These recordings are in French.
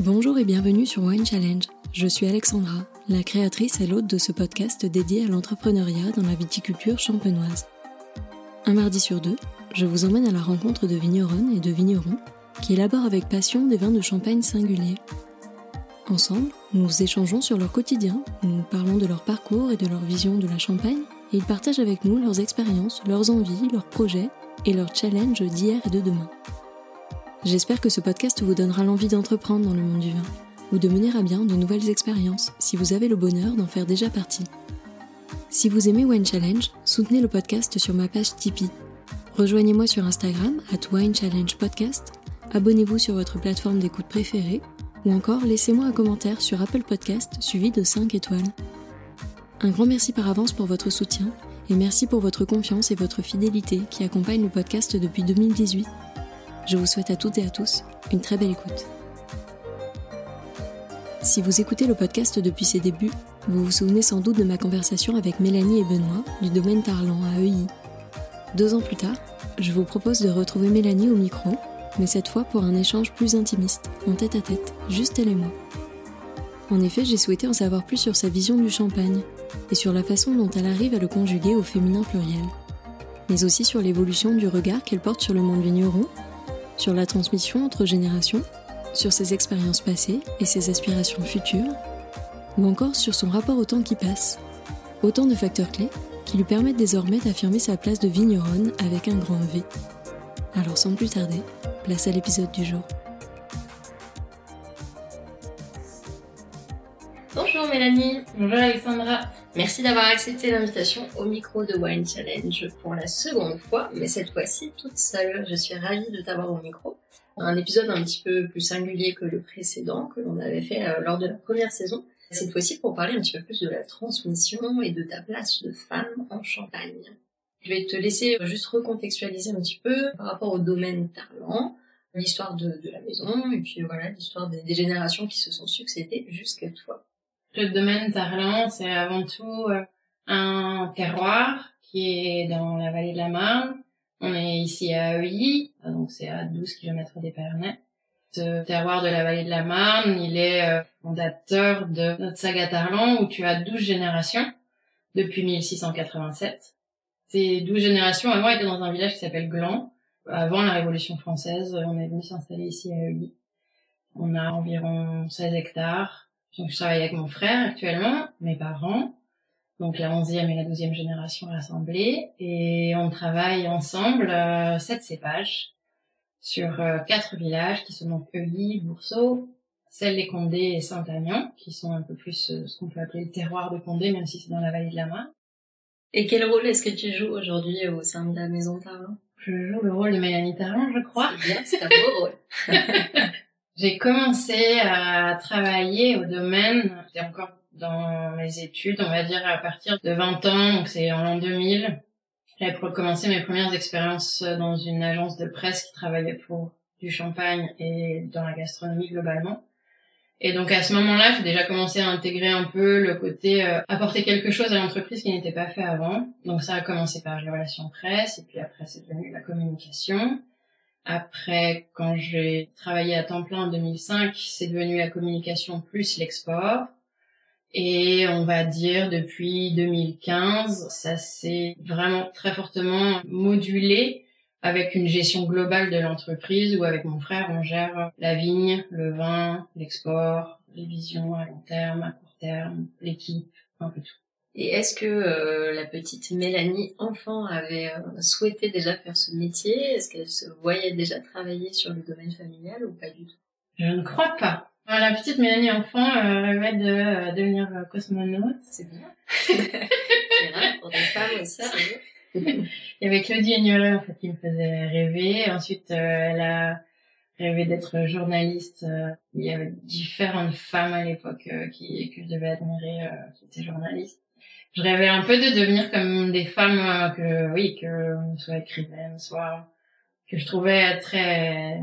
Bonjour et bienvenue sur Wine Challenge. Je suis Alexandra, la créatrice et l'hôte de ce podcast dédié à l'entrepreneuriat dans la viticulture champenoise. Un mardi sur deux, je vous emmène à la rencontre de vigneronnes et de vignerons qui élaborent avec passion des vins de champagne singuliers. Ensemble, nous échangeons sur leur quotidien, nous parlons de leur parcours et de leur vision de la champagne, et ils partagent avec nous leurs expériences, leurs envies, leurs projets et leurs challenges d'hier et de demain. J'espère que ce podcast vous donnera l'envie d'entreprendre dans le monde du vin ou de mener à bien de nouvelles expériences si vous avez le bonheur d'en faire déjà partie. Si vous aimez Wine Challenge, soutenez le podcast sur ma page Tipeee. Rejoignez-moi sur Instagram, at Wine Challenge Podcast, abonnez-vous sur votre plateforme d'écoute préférée, ou encore laissez-moi un commentaire sur Apple Podcast suivi de 5 étoiles. Un grand merci par avance pour votre soutien, et merci pour votre confiance et votre fidélité qui accompagnent le podcast depuis 2018. Je vous souhaite à toutes et à tous une très belle écoute. Si vous écoutez le podcast depuis ses débuts, vous vous souvenez sans doute de ma conversation avec Mélanie et Benoît du domaine Tarlan à EI. Deux ans plus tard, je vous propose de retrouver Mélanie au micro, mais cette fois pour un échange plus intimiste, en tête à tête, juste elle et moi. En effet, j'ai souhaité en savoir plus sur sa vision du champagne et sur la façon dont elle arrive à le conjuguer au féminin pluriel, mais aussi sur l'évolution du regard qu'elle porte sur le monde vigneron sur la transmission entre générations, sur ses expériences passées et ses aspirations futures, ou encore sur son rapport au temps qui passe. Autant de facteurs clés qui lui permettent désormais d'affirmer sa place de vigneronne avec un grand V. Alors sans plus tarder, place à l'épisode du jour. Bonjour Mélanie. Bonjour Alexandra. Merci d'avoir accepté l'invitation au micro de Wine Challenge pour la seconde fois, mais cette fois-ci toute seule. Je suis ravie de t'avoir au micro. Un épisode un petit peu plus singulier que le précédent que l'on avait fait euh, lors de la première saison. Cette fois-ci pour parler un petit peu plus de la transmission et de ta place de femme en Champagne. Je vais te laisser juste recontextualiser un petit peu par rapport au domaine Tarlan, l'histoire de, la maison et puis voilà l'histoire des générations qui se sont succédées jusqu'à toi. Le domaine Tarlan, c'est avant tout euh, un terroir qui est dans la vallée de la Marne. On est ici à Euilly, donc c'est à 12 km d'Épernay. Ce terroir de la vallée de la Marne, il est euh, fondateur de notre saga Tarlan où tu as 12 générations depuis 1687. Ces 12 générations avant étaient dans un village qui s'appelle Gland. Avant la Révolution française, on est venu s'installer ici à Euilly. On a environ 16 hectares donc je travaille avec mon frère actuellement, mes parents, donc la onzième et la douzième génération rassemblées, et on travaille ensemble euh, sept cépages sur euh, quatre villages qui sont donc Euilly, Boursault, celle des Condés et Saint-Agnan, qui sont un peu plus euh, ce qu'on peut appeler le terroir de Condé, même si c'est dans la vallée de la Marne. Et quel rôle est-ce que tu joues aujourd'hui au sein de la maison Tarlin Je joue le rôle de Mélanie Tarlin, je crois. C'est bien, c'est un beau rôle. J'ai commencé à travailler au domaine, j'étais encore dans mes études, on va dire à partir de 20 ans, donc c'est en l'an 2000. J'avais commencé mes premières expériences dans une agence de presse qui travaillait pour du champagne et dans la gastronomie globalement. Et donc à ce moment-là, j'ai déjà commencé à intégrer un peu le côté euh, apporter quelque chose à l'entreprise qui n'était pas fait avant. Donc ça a commencé par les relations presse et puis après c'est devenu la communication. Après, quand j'ai travaillé à temps plein en 2005, c'est devenu la communication plus l'export. Et on va dire depuis 2015, ça s'est vraiment très fortement modulé avec une gestion globale de l'entreprise où avec mon frère on gère la vigne, le vin, l'export, les visions à long terme, à court terme, l'équipe, un peu tout. Et est-ce que euh, la petite Mélanie, enfant, avait euh, souhaité déjà faire ce métier? Est-ce qu'elle se voyait déjà travailler sur le domaine familial ou pas du tout? Je ne crois pas. la petite Mélanie, enfant, euh, rêvait de devenir cosmonaute. C'est bien. c'est vrai, pour des femmes aussi, Il y avait Claudie Ignoret, en fait, qui me faisait rêver. Ensuite, elle a rêvé d'être journaliste. Il y avait différentes femmes à l'époque qui que je devais admirer, qui étaient journalistes je rêvais un peu de devenir comme des femmes euh, que oui que soit écrivaines soit que je trouvais très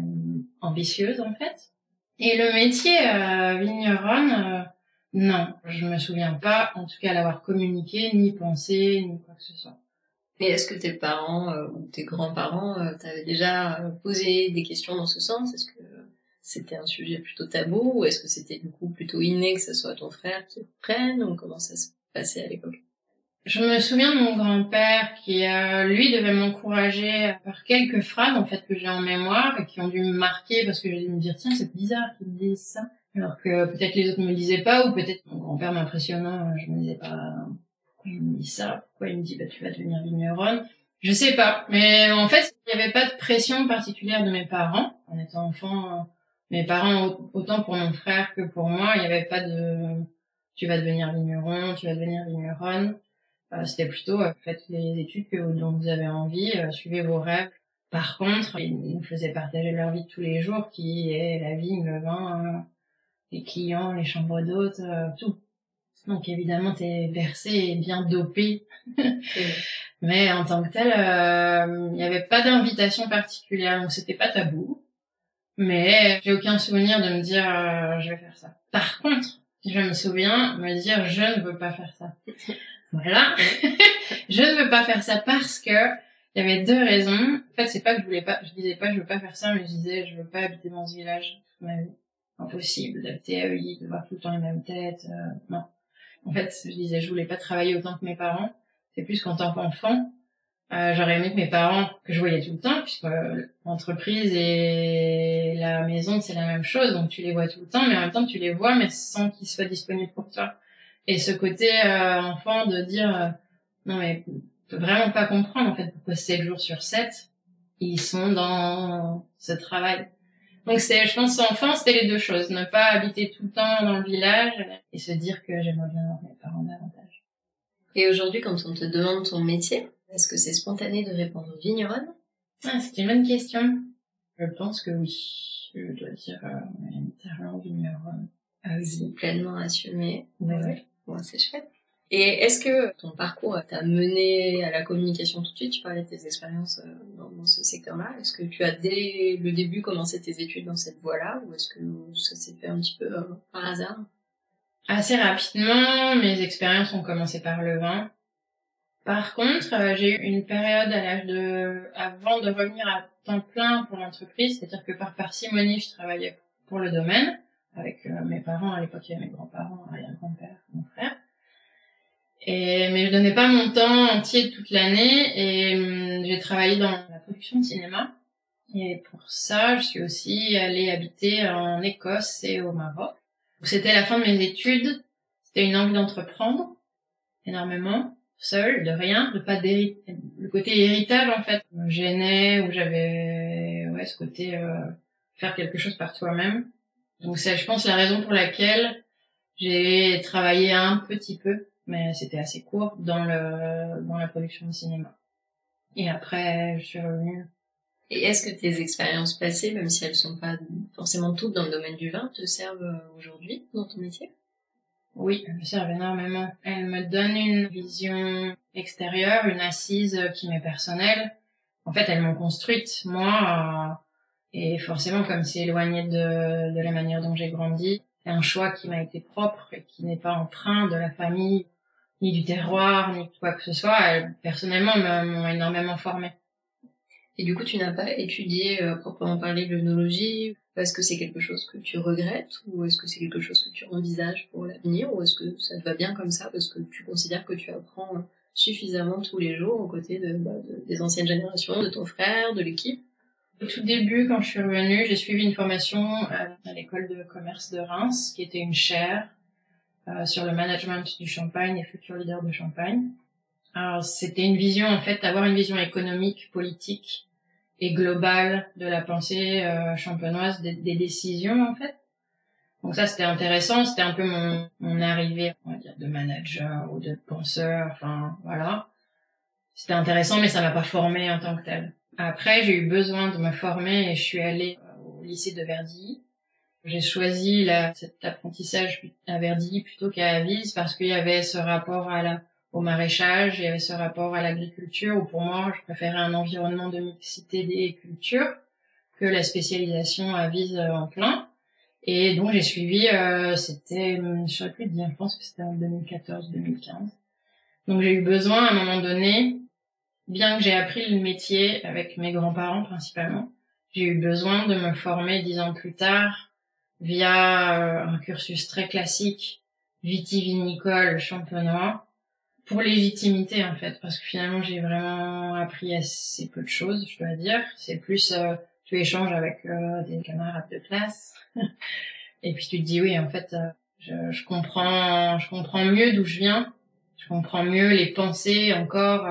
ambitieuses en fait. Et le métier euh, vigneronne euh, non je me souviens pas en tout cas l'avoir communiqué ni pensé ni quoi que ce soit. Et est-ce que tes parents ou tes grands-parents t'avaient déjà posé des questions dans ce sens? Est-ce que c'était un sujet plutôt tabou ou est-ce que c'était du coup plutôt inné que ce soit ton frère qui prenne ou comment ça se je me souviens de mon grand-père qui, euh, lui, devait m'encourager par quelques phrases en fait que j'ai en mémoire et qui ont dû me marquer parce que j'ai dû me dire tiens c'est bizarre qu'il dise ça. Alors que peut-être les autres me le disaient pas ou peut-être mon grand-père m'impressionnant je me disais pas pourquoi il me dit ça pourquoi il me dit bah tu vas devenir vigneronne je sais pas. Mais en fait il n'y avait pas de pression particulière de mes parents. En étant enfant mes parents autant pour mon frère que pour moi il n'y avait pas de tu vas devenir vigneron tu vas devenir vigneronne euh, c'était plutôt euh, faites les études que, dont vous avez envie, euh, suivez vos rêves. Par contre, ils nous faisaient partager leur vie de tous les jours, qui est la vigne, le vin, les clients, les chambres d'hôtes, tout. Donc évidemment, t'es bercé et bien dopé. Mais en tant que tel, il n'y avait pas d'invitation particulière, donc c'était pas tabou. Mais j'ai aucun souvenir de me dire je vais faire ça. Par contre, je me souviens me dire je ne veux pas faire ça. Voilà. je ne veux pas faire ça parce que il y avait deux raisons. En fait, c'est pas que je voulais pas, je disais pas je veux pas faire ça, mais je disais je veux pas habiter dans ce village toute ma vie. Impossible d'habiter à Uy, de voir tout le temps les mêmes têtes. Euh, non. En fait, je disais je voulais pas travailler autant que mes parents. C'est plus qu'en tant qu'enfant, euh, j'aurais aimé que mes parents, que je voyais tout le temps, puisque euh, l'entreprise et la maison, c'est la même chose, donc tu les vois tout le temps, mais en même temps, tu les vois, mais sans qu'ils soient disponibles pour toi. Et ce côté euh, enfant de dire euh, non mais peut vraiment pas comprendre en fait pourquoi 7 jours sur 7 ils sont dans ce travail. Donc c'est je pense enfant c'était les deux choses, ne pas habiter tout le temps dans le village et se dire que j'aimerais bien avoir mes parents davantage. Et aujourd'hui quand on te demande ton métier, est-ce que c'est spontané de répondre vigneronne ah, C'est une bonne question. Je pense que oui. Je dois dire euh, vigneronne. Ah oui, pleinement assumé. Ouais. Bon, c'est chouette. Et est-ce que ton parcours t'a mené à la communication tout de suite? Tu parlais de tes expériences euh, dans, ce secteur-là. Est-ce que tu as dès le début commencé tes études dans cette voie-là? Ou est-ce que ça s'est fait un petit peu euh, par hasard? Assez rapidement, mes expériences ont commencé par le vin. Par contre, euh, j'ai eu une période à l'âge de, avant de revenir à temps plein pour l'entreprise, c'est-à-dire que par parcimonie, je travaillais pour le domaine avec euh, mes parents à l'époque, il y avait mes grands-parents, un grand père mon frère. Et mais je donnais pas mon temps entier toute l'année et hum, j'ai travaillé dans la production de cinéma. Et pour ça, je suis aussi allée habiter en Écosse et au Maroc. C'était la fin de mes études. C'était une envie d'entreprendre énormément, seule, de rien, de pas d'héritage. Le côté héritage en fait me gênait où j'avais ouais ce côté euh, faire quelque chose par toi-même. Donc c'est, je pense, la raison pour laquelle j'ai travaillé un petit peu, mais c'était assez court, dans le dans la production de cinéma. Et après, je suis revenue. Et est-ce que tes expériences passées, même si elles sont pas forcément toutes dans le domaine du vin, te servent euh, aujourd'hui dans ton métier? Oui, elles me servent énormément. Elles me donnent une vision extérieure, une assise qui m'est personnelle. En fait, elles m'ont construite. Moi, et forcément, comme c'est éloigné de, de la manière dont j'ai grandi, c'est un choix qui m'a été propre et qui n'est pas emprunt de la famille, ni du terroir, ni quoi que ce soit. Elles, personnellement, m'ont énormément formé. Et du coup, tu n'as pas étudié euh, proprement parler l'œnologie Est-ce que c'est quelque chose que tu regrettes ou est-ce que c'est quelque chose que tu envisages pour l'avenir ou est-ce que ça te va bien comme ça parce que tu considères que tu apprends suffisamment tous les jours aux côtés de, bah, de des anciennes générations, de ton frère, de l'équipe? Au tout début, quand je suis revenue, j'ai suivi une formation euh, à l'école de commerce de Reims, qui était une chaire euh, sur le management du champagne et futur leader de champagne. Alors, c'était une vision, en fait, d'avoir une vision économique, politique et globale de la pensée euh, champenoise, des, décisions, en fait. Donc ça, c'était intéressant. C'était un peu mon, mon arrivée, on va dire, de manager ou de penseur. Enfin, voilà. C'était intéressant, mais ça m'a pas formé en tant que tel. Après, j'ai eu besoin de me former et je suis allée euh, au lycée de Verdi. J'ai choisi la, cet apprentissage à Verdi plutôt qu'à Avise parce qu'il y avait ce rapport à la, au maraîchage, il y avait ce rapport à l'agriculture où pour moi, je préférais un environnement de mixité des cultures que la spécialisation à Vise euh, en plein. Et donc j'ai suivi, euh, c'était, je saurais plus dire, je pense que c'était en 2014-2015. Donc j'ai eu besoin à un moment donné bien que j'ai appris le métier avec mes grands-parents principalement, j'ai eu besoin de me former dix ans plus tard via euh, un cursus très classique vitivinicole champenois pour légitimité en fait parce que finalement j'ai vraiment appris assez peu de choses je dois dire. C'est plus euh, tu échanges avec euh, des camarades de classe. Et puis tu te dis oui en fait je, je comprends je comprends mieux d'où je viens. Je comprends mieux les pensées encore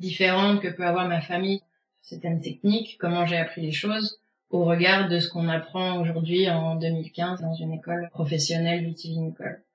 différentes que peut avoir ma famille certaines techniques comment j'ai appris les choses au regard de ce qu'on apprend aujourd'hui en 2015 dans une école professionnelle vitivinicole.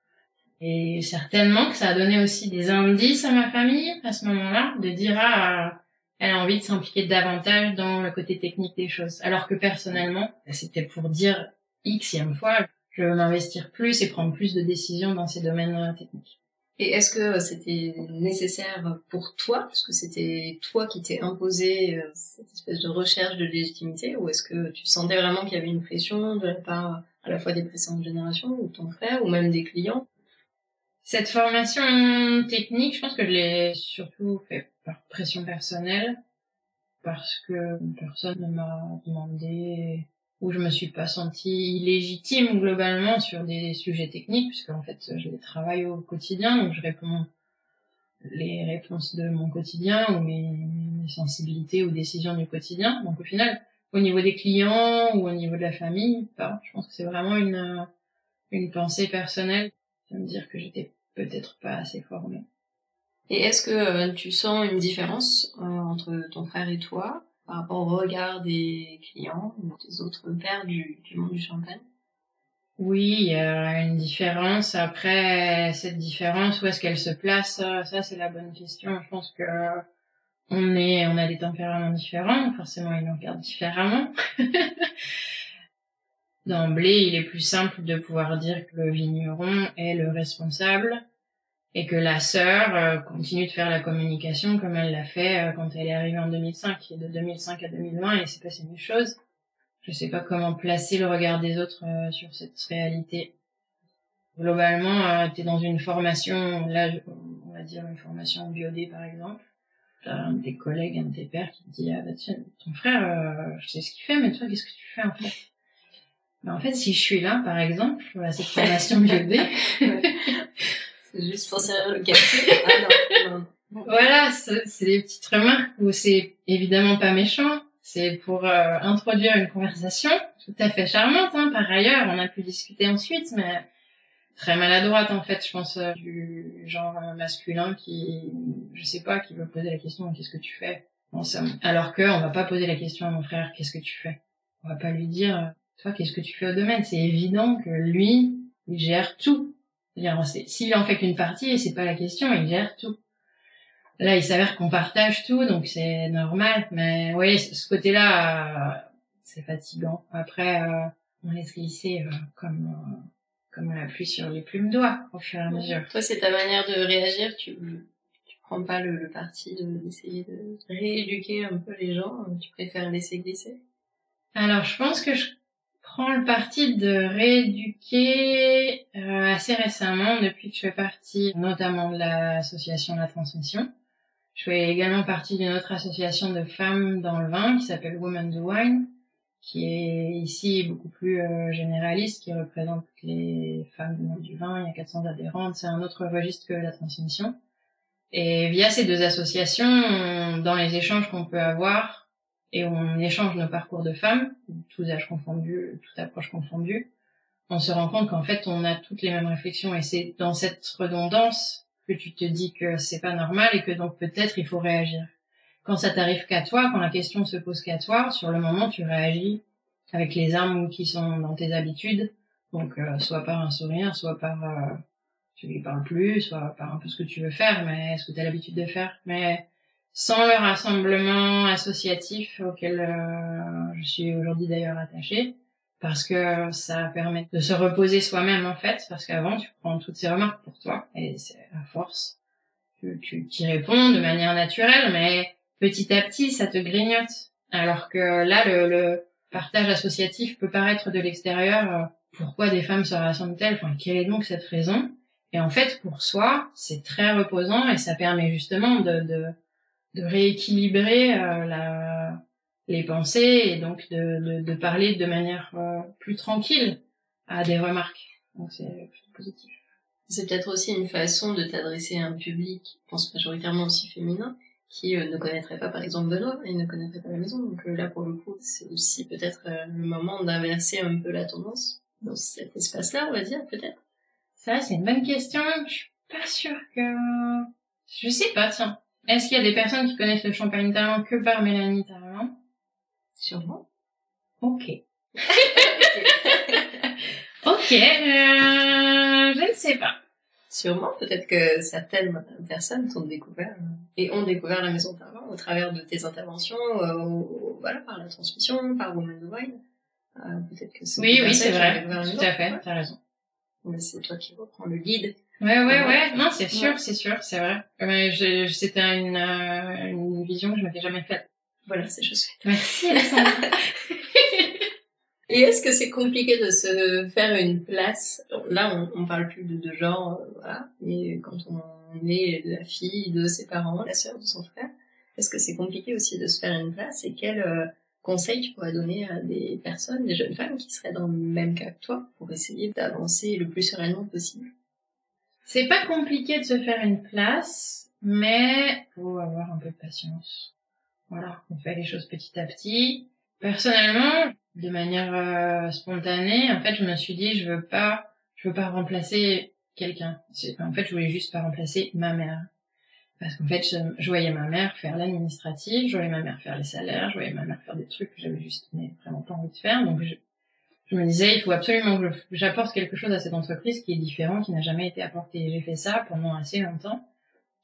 Et certainement que ça a donné aussi des indices à ma famille à ce moment-là, de dire ah elle a envie de s'impliquer davantage dans le côté technique des choses. Alors que personnellement, c'était pour dire xème fois, je veux m'investir plus et prendre plus de décisions dans ces domaines techniques. Et est-ce que c'était nécessaire pour toi, parce que c'était toi qui t'es imposé euh, cette espèce de recherche de légitimité, ou est-ce que tu sentais vraiment qu'il y avait une pression de la part à la fois des précédentes générations, ou ton frère, ou même des clients? Cette formation technique, je pense que je l'ai surtout fait par pression personnelle, parce que personne ne m'a demandé où je me suis pas sentie illégitime globalement sur des sujets techniques puisque en fait je les travaille au quotidien donc je réponds les réponses de mon quotidien ou mes, sensibilités ou décisions du quotidien. Donc au final au niveau des clients ou au niveau de la famille je pense que c'est vraiment une une pensée personnelle de me dire que j'étais peut-être pas assez formée et est-ce que euh, tu sens une différence euh, entre ton frère et toi par rapport au regard des clients ou des autres pairs du, du monde du champagne? Oui, il y a une différence. Après, cette différence, où est-ce qu'elle se place Ça, c'est la bonne question. Je pense que on est, on a des tempéraments différents. Forcément, ils nous regardent différemment. D'emblée, il est plus simple de pouvoir dire que le vigneron est le responsable et que la sœur euh, continue de faire la communication comme elle l'a fait euh, quand elle est arrivée en 2005 et de 2005 à 2020 il s'est passé des choses je sais pas comment placer le regard des autres euh, sur cette réalité. Globalement tu es dans une formation là on va dire une formation biodé par exemple. T'as un de tes collègues un de tes pères qui te dit ah bah tiens ton frère je sais ce qu'il fait mais toi qu'est-ce que tu fais en fait? En fait si je suis là par exemple à cette formation biodé C'est juste pour servir le café. Ah non, non. Voilà, c'est des petites remarques où c'est évidemment pas méchant. C'est pour euh, introduire une conversation tout à fait charmante. Hein. Par ailleurs, on a pu discuter ensuite, mais très maladroite en fait, je pense euh, du genre masculin qui, je sais pas, qui veut poser la question qu'est-ce que tu fais? Bon, ça, Alors que on va pas poser la question à mon frère qu'est-ce que tu fais? On va pas lui dire toi qu'est-ce que tu fais au domaine? C'est évident que lui il gère tout s'il en fait qu'une partie, c'est pas la question, il gère tout. Là, il s'avère qu'on partage tout, donc c'est normal. Mais oui, ce côté-là, euh, c'est fatigant. Après, euh, on laisse glisser euh, comme comme la pluie sur les plumes d'oie au fur et à mesure. Toi, c'est ta manière de réagir. Tu tu prends pas le, le parti d'essayer de rééduquer un peu les gens. Tu préfères laisser glisser? Alors, je pense que je prends le parti de rééduquer euh, assez récemment, depuis que je fais partie notamment de l'association La Transmission. Je fais également partie d'une autre association de femmes dans le vin qui s'appelle Women do Wine, qui est ici beaucoup plus euh, généraliste, qui représente les femmes du monde du vin. Il y a 400 adhérentes, c'est un autre registre que la transmission. Et via ces deux associations, dans les échanges qu'on peut avoir, et on échange nos parcours de femmes, tous âges confondus, toute approche confondue, on se rend compte qu'en fait on a toutes les mêmes réflexions. Et c'est dans cette redondance que tu te dis que c'est pas normal et que donc peut-être il faut réagir. Quand ça t'arrive qu'à toi, quand la question se pose qu'à toi, sur le moment tu réagis avec les armes qui sont dans tes habitudes, donc euh, soit par un sourire, soit par euh, tu lui parles plus, soit par un peu ce que tu veux faire, mais ce que tu as l'habitude de faire, mais sans le rassemblement associatif auquel euh, je suis aujourd'hui d'ailleurs attachée, parce que ça permet de se reposer soi-même en fait, parce qu'avant tu prends toutes ces remarques pour toi, et c'est à force, tu, tu t'y réponds de manière naturelle, mais petit à petit ça te grignote. Alors que là, le, le partage associatif peut paraître de l'extérieur, euh, pourquoi des femmes se rassemblent-elles? Enfin, quelle est donc cette raison? Et en fait, pour soi, c'est très reposant et ça permet justement de, de de rééquilibrer euh, la, les pensées et donc de, de, de parler de manière euh, plus tranquille à des remarques. Donc c'est plutôt positif. C'est peut-être aussi une façon de t'adresser à un public, je pense majoritairement aussi féminin, qui euh, ne connaîtrait pas par exemple Benoît et ne connaîtrait pas la maison. Donc euh, là pour le coup, c'est aussi peut-être le moment d'inverser un peu la tendance dans cet espace-là, on va dire peut-être. Ça, c'est une bonne question. Je suis pas sûre que... Je sais pas, tiens. Est-ce qu'il y a des personnes qui connaissent le champagne talent que par Mélanie Talent Sûrement. Ok. ok, euh, je ne sais pas. Sûrement, peut-être que certaines personnes t'ont découvert euh, et ont découvert la maison Tarvin au travers de tes interventions, euh, voilà, par la transmission, par Woman the Wine. Euh, peut-être que c'est Oui, oui, c'est vrai. Tout à fait, t'as raison. Mais c'est toi qui reprends le guide. Ouais, ouais, ouais. Non, c'est sûr, c'est sûr, c'est vrai. Mais je, c'était une, euh, une vision que je m'étais jamais faite. Voilà, c'est chose faite. Merci, Alexandra. Et est-ce que c'est compliqué de se faire une place? Là, on, on parle plus de, de genre, euh, voilà. Mais quand on est la fille de ses parents, la sœur de son frère, est-ce que c'est compliqué aussi de se faire une place? Et quel euh, conseil tu pourrais donner à des personnes, des jeunes femmes qui seraient dans le même cas que toi, pour essayer d'avancer le plus sereinement possible? C'est pas compliqué de se faire une place, mais faut avoir un peu de patience. Voilà, on fait les choses petit à petit. Personnellement, de manière euh, spontanée, en fait, je me suis dit, je veux pas, je veux pas remplacer quelqu'un. En fait, je voulais juste pas remplacer ma mère. Parce qu'en fait, je, voyais ma mère faire l'administratif, je voyais ma mère faire les salaires, je voyais ma mère faire des trucs que j'avais juste vraiment pas envie de faire. Donc, je, je me disais, il faut absolument que j'apporte quelque chose à cette entreprise qui est différent, qui n'a jamais été apporté. J'ai fait ça pendant assez longtemps,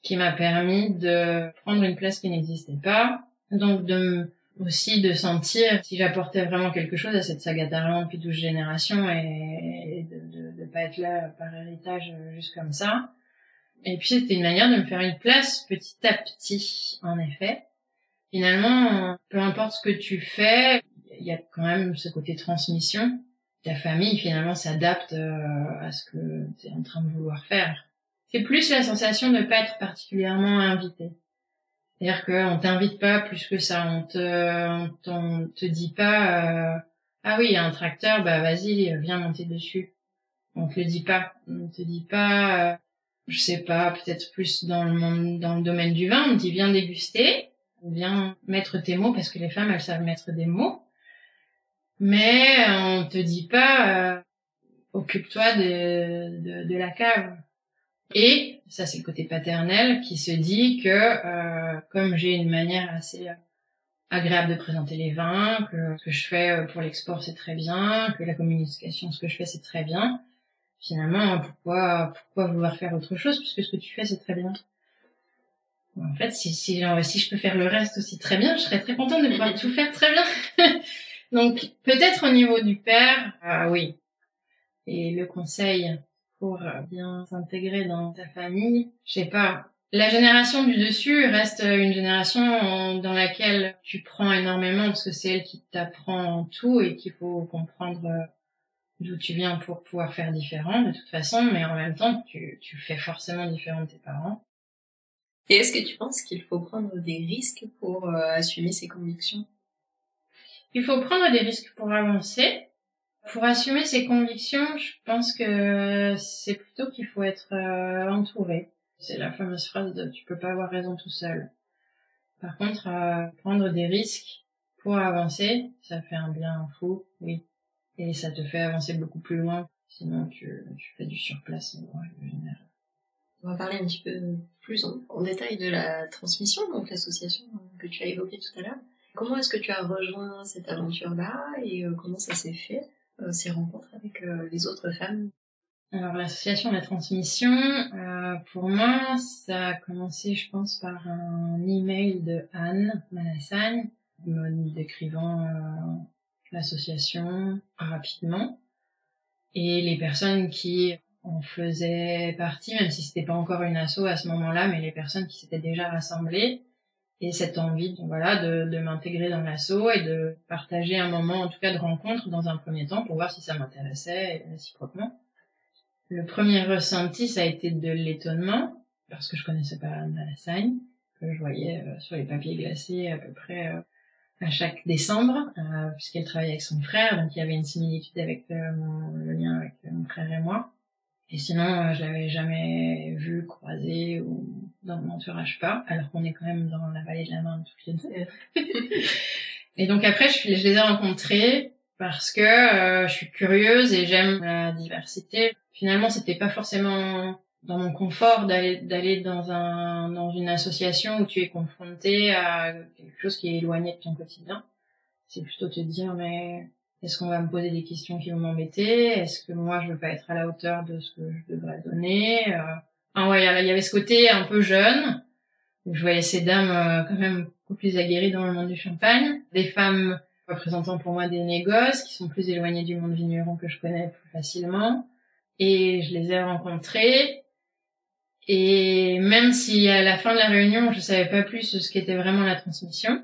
qui m'a permis de prendre une place qui n'existait pas, donc de aussi de sentir si j'apportais vraiment quelque chose à cette saga d'Arlande depuis 12 générations et, de, de, de, pas être là par héritage juste comme ça. Et puis c'était une manière de me faire une place petit à petit, en effet. Finalement, peu importe ce que tu fais, il y a quand même ce côté transmission. Ta famille finalement s'adapte euh, à ce que tu es en train de vouloir faire. C'est plus la sensation de ne pas être particulièrement invité. C'est-à-dire qu'on t'invite pas plus que ça, on te, on, te dit pas, euh, ah oui, il y a un tracteur, bah vas-y, viens monter dessus. On te le dit pas, on te dit pas, euh, je sais pas, peut-être plus dans le monde, dans le domaine du vin, on te dit viens déguster, viens mettre tes mots parce que les femmes elles savent mettre des mots, mais on te dit pas, euh, occupe-toi de, de, de la cave. Et ça c'est le côté paternel qui se dit que euh, comme j'ai une manière assez agréable de présenter les vins, que ce que je fais euh, pour l'export c'est très bien, que la communication ce que je fais c'est très bien, finalement pourquoi pourquoi vouloir faire autre chose puisque ce que tu fais c'est très bien. En fait, si, si, si je peux faire le reste aussi très bien, je serais très contente de pouvoir tout faire très bien. Donc peut-être au niveau du père, ah oui. Et le conseil, pour euh, bien s'intégrer dans ta famille. Je sais pas. La génération du dessus reste une génération dans laquelle tu prends énormément parce que c'est elle qui t'apprend tout et qu'il faut comprendre euh, d'où tu viens pour pouvoir faire différent de toute façon, mais en même temps tu, tu fais forcément différent de tes parents. Et est-ce que tu penses qu'il faut prendre des risques pour euh, assumer ses convictions? Il faut prendre des risques pour avancer, pour assumer ses convictions, je pense que c'est plutôt qu'il faut être euh, entouré. C'est la fameuse phrase de tu peux pas avoir raison tout seul. Par contre, euh, prendre des risques pour avancer, ça fait un bien fou, oui. Et ça te fait avancer beaucoup plus loin. Sinon, tu, tu fais du surplace On va parler un petit peu plus en, en détail de la transmission, donc l'association que tu as évoquée tout à l'heure. Comment est-ce que tu as rejoint cette aventure-là et euh, comment ça s'est fait euh, ces rencontres avec euh, les autres femmes? Alors l'association La Transmission, pour moi, ça a commencé, je pense, par un email de Anne Manassagne me décrivant l'association rapidement. Et les personnes qui en faisaient partie, même si c'était pas encore une asso à ce moment-là, mais les personnes qui s'étaient déjà rassemblées et cette envie voilà de, de m'intégrer dans l'assaut et de partager un moment en tout cas de rencontre dans un premier temps pour voir si ça m'intéressait réciproquement. Le premier ressenti ça a été de l'étonnement parce que je connaissais pas Anne que je voyais euh, sur les papiers glacés à peu près euh, à chaque décembre, euh, puisqu'elle travaillait avec son frère, donc il y avait une similitude avec euh, mon, le lien avec mon frère et moi. Et sinon, euh, je l'avais jamais vu croiser ou dans mon entourage pas, alors qu'on est quand même dans la vallée de la Marne toutes les deux. et donc après, je, je les ai rencontrés parce que euh, je suis curieuse et j'aime la diversité. Finalement, c'était pas forcément dans mon confort d'aller d'aller dans un dans une association où tu es confronté à quelque chose qui est éloigné de ton quotidien. C'est plutôt te dire mais est-ce qu'on va me poser des questions qui vont m'embêter? Est-ce que moi je veux pas être à la hauteur de ce que je devrais donner? Euh... Ah ouais, il y avait ce côté un peu jeune où je voyais ces dames euh, quand même beaucoup plus aguerries dans le monde du champagne, des femmes représentant pour moi des négoces qui sont plus éloignées du monde vigneron que je connais plus facilement. Et je les ai rencontrées. Et même si à la fin de la réunion, je savais pas plus ce qu'était vraiment la transmission.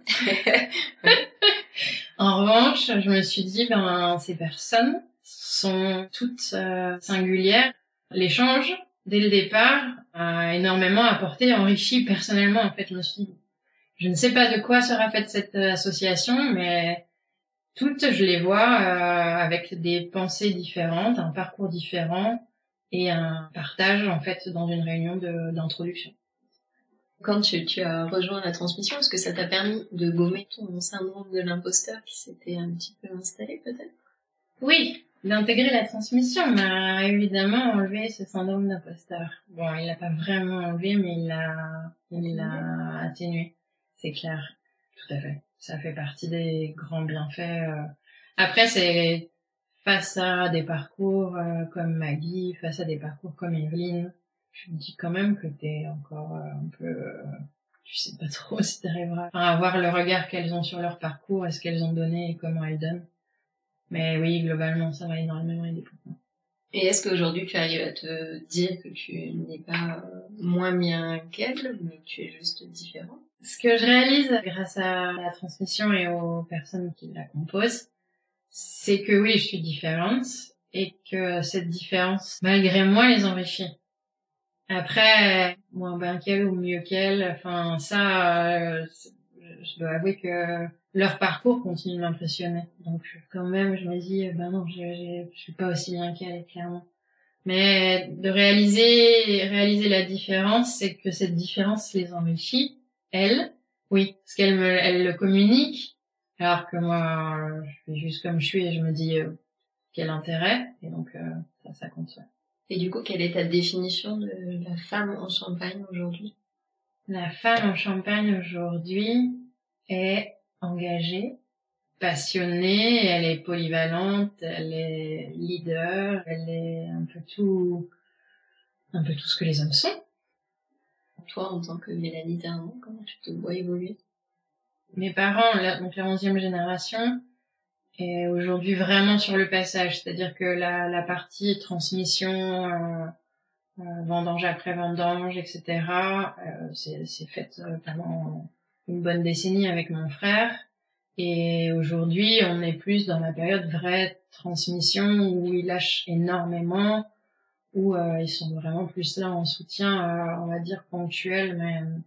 en revanche, je me suis dit, ben, ces personnes sont toutes euh, singulières. L'échange, dès le départ, a énormément apporté, enrichi personnellement. En fait, je me suis dit, je ne sais pas de quoi sera faite cette association, mais toutes, je les vois euh, avec des pensées différentes, un parcours différent et un partage en fait dans une réunion d'introduction. Quand tu, tu, as rejoint la transmission, est-ce que ça t'a permis de gommer ton syndrome de l'imposteur qui s'était un petit peu installé peut-être? Oui, d'intégrer la transmission m'a évidemment enlevé ce syndrome d'imposteur. Bon, il l'a pas vraiment enlevé, mais il l'a, il l'a atténué. C'est clair, tout à fait ça fait partie des grands bienfaits. Euh. Après, c'est face à des parcours euh, comme Maggie, face à des parcours comme Evelyne, je me dis quand même que t'es encore euh, un peu, tu sais pas trop si t'arriveras à voir le regard qu'elles ont sur leur parcours, est-ce qu'elles ont donné et comment elles donnent. Mais oui, globalement, ça va énormément aider pour moi. Et est-ce qu'aujourd'hui tu arrives à te dire que tu n'es pas moins bien qu'elle, mais que tu es juste différent? Ce que je réalise grâce à la transmission et aux personnes qui la composent, c'est que oui, je suis différente et que cette différence, malgré moi, les enrichit. Après, moins bien qu'elle ou mieux qu'elle, enfin ça, euh, je dois avouer que leur parcours continue de m'impressionner. Donc quand même, je me dis, ben non, je, je suis pas aussi bien qu'elle, clairement. Mais de réaliser, réaliser la différence, c'est que cette différence les enrichit elle, oui, parce qu'elle me, elle le communique, alors que moi, je fais juste comme je suis et je me dis euh, quel intérêt, et donc euh, ça, ça compte. Et du coup, quelle est ta définition de la femme en Champagne aujourd'hui? La femme en Champagne aujourd'hui est engagée, passionnée, elle est polyvalente, elle est leader, elle est un peu tout, un peu tout ce que les hommes sont toi, en tant que Mélanie comment tu te vois évoluer? Mes parents, donc la onzième génération, est aujourd'hui vraiment sur le passage, c'est-à-dire que la, la partie transmission, euh, euh, vendange après vendange, etc., euh, c'est faite euh, pendant une bonne décennie avec mon frère. Et aujourd'hui, on est plus dans la période vraie transmission où il lâche énormément, où euh, ils sont vraiment plus là en soutien, euh, on va dire ponctuel, mais euh,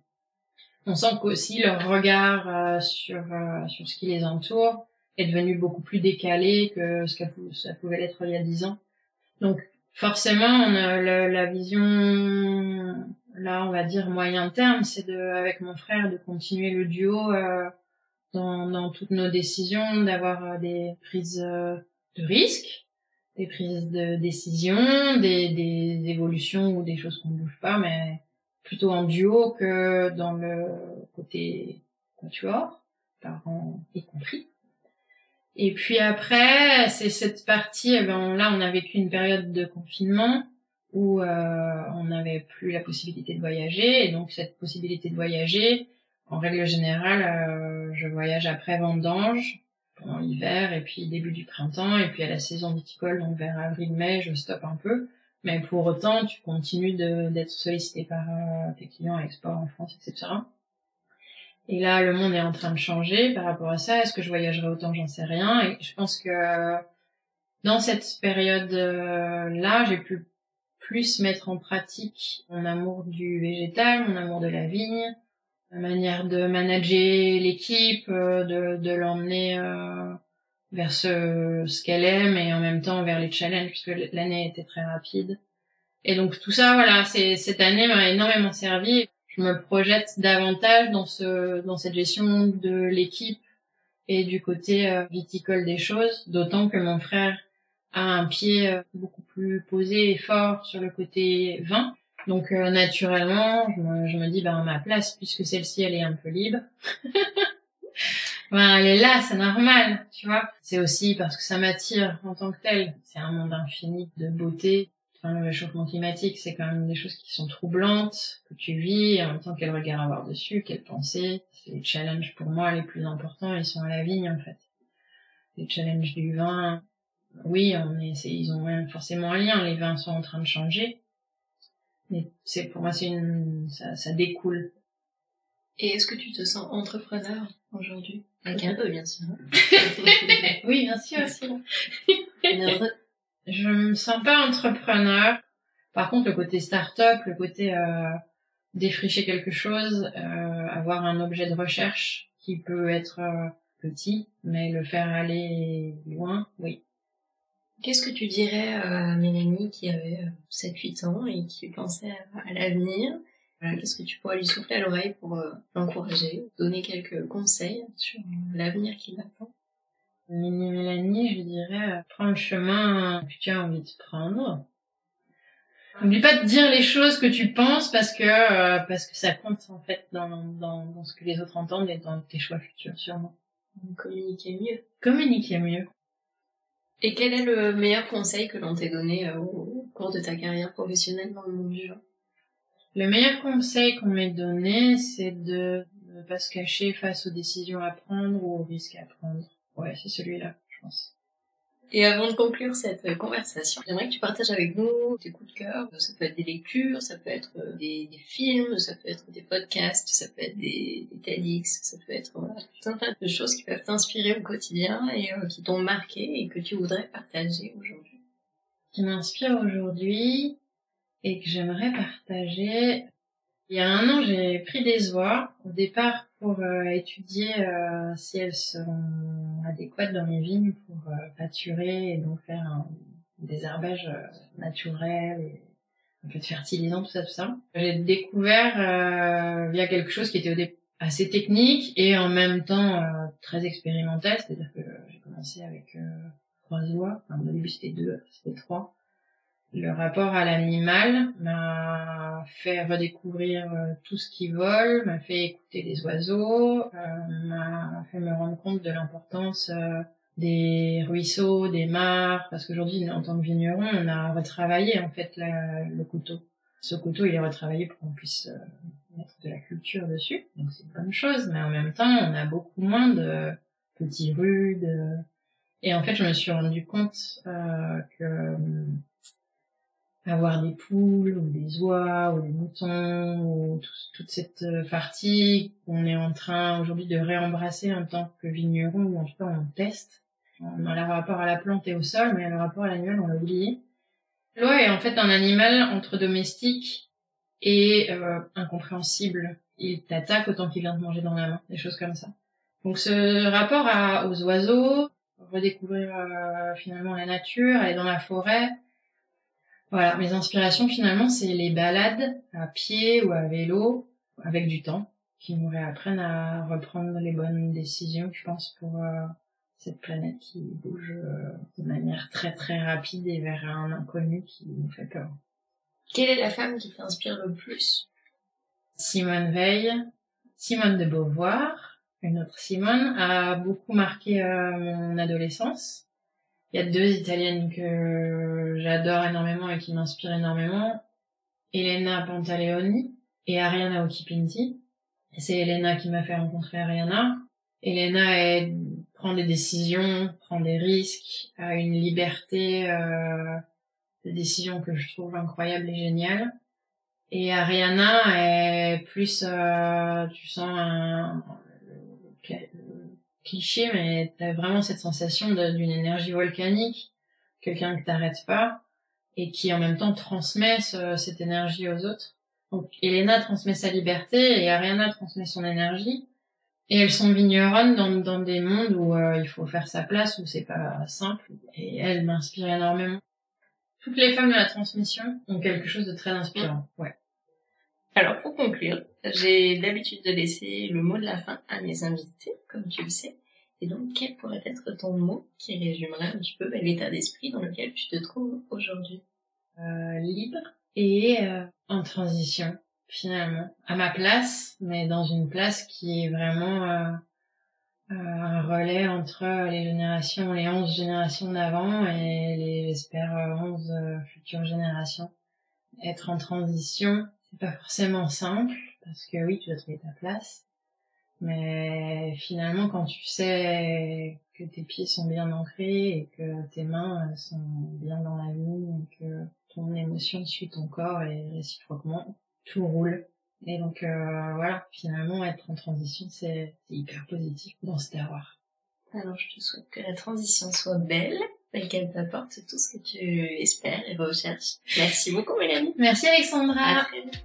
on sent qu'aussi leur regard sur sur ce qui les entoure est devenu beaucoup plus décalé que ce que ça pouvait l'être il y a dix ans. Donc forcément, on a la, vision là, on va dire moyen terme, c'est de avec mon frère de continuer le duo dans, dans toutes nos décisions, d'avoir des prises de risques des prises de décision, des, des évolutions ou des choses qu'on ne bouge pas, mais plutôt en duo que dans le côté quatuor, parents y compris. Et puis après, c'est cette partie, eh ben, là on a vécu une période de confinement où euh, on n'avait plus la possibilité de voyager, et donc cette possibilité de voyager, en règle générale, euh, je voyage après vendange, pendant l'hiver et puis début du printemps. Et puis à la saison viticole donc vers avril-mai je stoppe un peu. Mais pour autant tu continues d'être sollicité par euh, tes clients à export en France etc et là le monde est en train de changer par rapport à ça. Est-ce que je voyagerai autant? J'en sais rien. Et je pense que dans cette période là j'ai pu plus mettre en pratique mon amour du végétal mon amour de la vigne la manière de manager l'équipe, euh, de, de l'emmener euh, vers ce, ce qu'elle aime et en même temps vers les challenges puisque l'année était très rapide. Et donc tout ça, voilà, c'est cette année m'a énormément servi. Je me projette davantage dans ce dans cette gestion de l'équipe et du côté euh, viticole des choses, d'autant que mon frère a un pied beaucoup plus posé et fort sur le côté vin. Donc euh, naturellement, je me, je me dis, ben ma place, puisque celle-ci elle est un peu libre, ben elle est là, c'est normal, tu vois. C'est aussi parce que ça m'attire en tant que tel. C'est un monde infini de beauté. Enfin, le réchauffement climatique, c'est quand même des choses qui sont troublantes, que tu vis, en même temps quel regard avoir dessus, quelle pensée. C'est les challenges pour moi les plus importants, ils sont à la vigne en fait. Les challenges du vin, oui, on est, ils ont forcément un lien. Les vins sont en train de changer, mais c'est pour moi, c'est une, ça, ça découle. Et est-ce que tu te sens entrepreneur aujourd'hui? Avec un peu, bien sûr. oui, bien sûr. je me sens pas entrepreneur. Par contre, le côté start-up, le côté euh, défricher quelque chose, euh, avoir un objet de recherche qui peut être euh, petit, mais le faire aller loin, oui. Qu'est-ce que tu dirais à Mélanie qui avait 7-8 euh, ans et qui pensait à, l'avenir? Qu'est-ce que tu pourrais lui souffler à l'oreille pour euh, l'encourager, donner quelques conseils sur l'avenir qui l'attend? Mini Mélanie, je dirais, euh, prends le chemin que tu as envie de prendre. N'oublie pas de dire les choses que tu penses parce que parce que ça compte en fait dans, dans, dans ce que les autres entendent et dans tes choix futurs sûrement. Communiquer mieux. Communiquer mieux. Et quel est le meilleur conseil que l'on t'ait donné euh, au cours de ta carrière professionnelle dans le monde du vin Le meilleur conseil qu'on m'ait donné, c'est de ne pas se cacher face aux décisions à prendre ou aux risques à prendre. Ouais, c'est celui-là, je pense. Et avant de conclure cette conversation, j'aimerais que tu partages avec nous tes coups de cœur. Ça peut être des lectures, ça peut être euh, des, films, ça peut être des podcasts, ça peut être des, des TEDx, ça peut être tout un tas de choses qui peuvent t'inspirer au quotidien et euh, qui t'ont marqué et que tu voudrais partager aujourd'hui. Qui m'inspire aujourd'hui et que j'aimerais partager. Il y a un an, j'ai pris des oies. Au départ, pour euh, étudier euh, si elles sont adéquates dans mes vignes pour euh, pâturer et donc faire un désherbage naturel et un peu de fertilisant, tout ça, tout ça. J'ai découvert via quelque chose qui était au départ assez technique et en même temps très expérimental, c'est-à-dire que j'ai commencé avec trois oies, enfin, au début c'était deux, c'était trois, le rapport à l'animal m'a fait redécouvrir euh, tout ce qui vole, m'a fait écouter les oiseaux, euh, m'a fait me rendre compte de l'importance euh, des ruisseaux, des mares, parce qu'aujourd'hui, en tant que vigneron, on a retravaillé en fait le couteau. Ce couteau, il est retravaillé pour qu'on puisse mettre de la culture dessus, donc c'est une bonne chose, mais en même temps, on a beaucoup moins de petits rudes. Et en fait, je me suis rendu compte que avoir des poules ou des oies ou des moutons ou toute cette euh, partie qu'on est en train aujourd'hui de réembrasser en tant que vigneron ou en tout cas on teste. On a le rapport à la plante et au sol, mais le rapport à l'animal, on l'a oublié. L'oie est en fait un animal entre domestique et euh, incompréhensible. Il t'attaque autant qu'il vient te manger dans la main, des choses comme ça. Donc ce rapport à, aux oiseaux, redécouvrir euh, finalement la nature, aller dans la forêt, voilà, mes inspirations finalement, c'est les balades à pied ou à vélo, avec du temps, qui nous réapprennent à reprendre les bonnes décisions, je pense, pour euh, cette planète qui bouge euh, de manière très très rapide et vers un inconnu qui nous fait peur. Quelle est la femme qui t'inspire le plus? Simone Veil, Simone de Beauvoir, une autre Simone, a beaucoup marqué euh, mon adolescence il y a deux italiennes que j'adore énormément et qui m'inspirent énormément. Elena Pantaleoni et Ariana Occhipinti. C'est Elena qui m'a fait rencontrer Ariana. Elena prend des décisions, prend des risques, a une liberté euh, de décision que je trouve incroyable et géniale. Et Ariana est plus, euh, tu sens un, cliché, mais t'as vraiment cette sensation d'une énergie volcanique, quelqu'un que t'arrêtes pas, et qui en même temps transmet cette énergie aux autres. Donc, Elena transmet sa liberté et Ariana transmet son énergie. Et elles sont vigneronnes dans, des mondes où euh, il faut faire sa place, où c'est pas simple. Et elles m'inspirent énormément. Toutes les femmes de la transmission ont quelque chose de très inspirant. Ouais. Alors, pour conclure, j'ai l'habitude de laisser le mot de la fin à mes invités, comme tu le sais. Et donc, quel pourrait être ton mot qui résumerait un petit peu bah, l'état d'esprit dans lequel tu te trouves aujourd'hui? Euh, Libre et euh, en transition finalement à ma place, mais dans une place qui est vraiment euh, euh, un relais entre les générations, les onze générations d'avant et les, j'espère, onze futures générations. Être en transition, c'est pas forcément simple parce que oui, tu dois trouver ta place, mais finalement, quand tu sais que tes pieds sont bien ancrés et que tes mains sont bien dans la vie et que ton émotion suit ton corps et réciproquement, tout roule. Et donc euh, voilà, finalement, être en transition, c'est hyper positif dans ce terroir. Alors je te souhaite que la transition soit belle et qu'elle t'apporte tout ce que tu espères et recherches. Merci beaucoup Mélanie. Merci Alexandra. À très vite.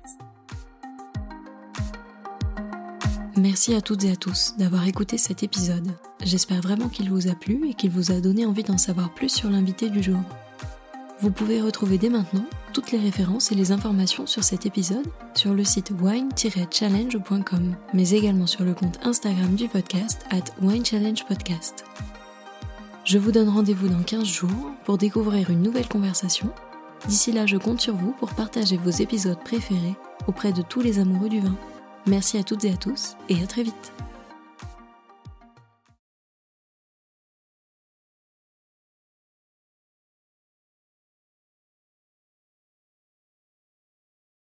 Merci à toutes et à tous d'avoir écouté cet épisode. J'espère vraiment qu'il vous a plu et qu'il vous a donné envie d'en savoir plus sur l'invité du jour. Vous pouvez retrouver dès maintenant toutes les références et les informations sur cet épisode sur le site wine-challenge.com, mais également sur le compte Instagram du podcast at winechallengepodcast. Je vous donne rendez-vous dans 15 jours pour découvrir une nouvelle conversation. D'ici là, je compte sur vous pour partager vos épisodes préférés auprès de tous les amoureux du vin. Merci à toutes et à tous et à très vite.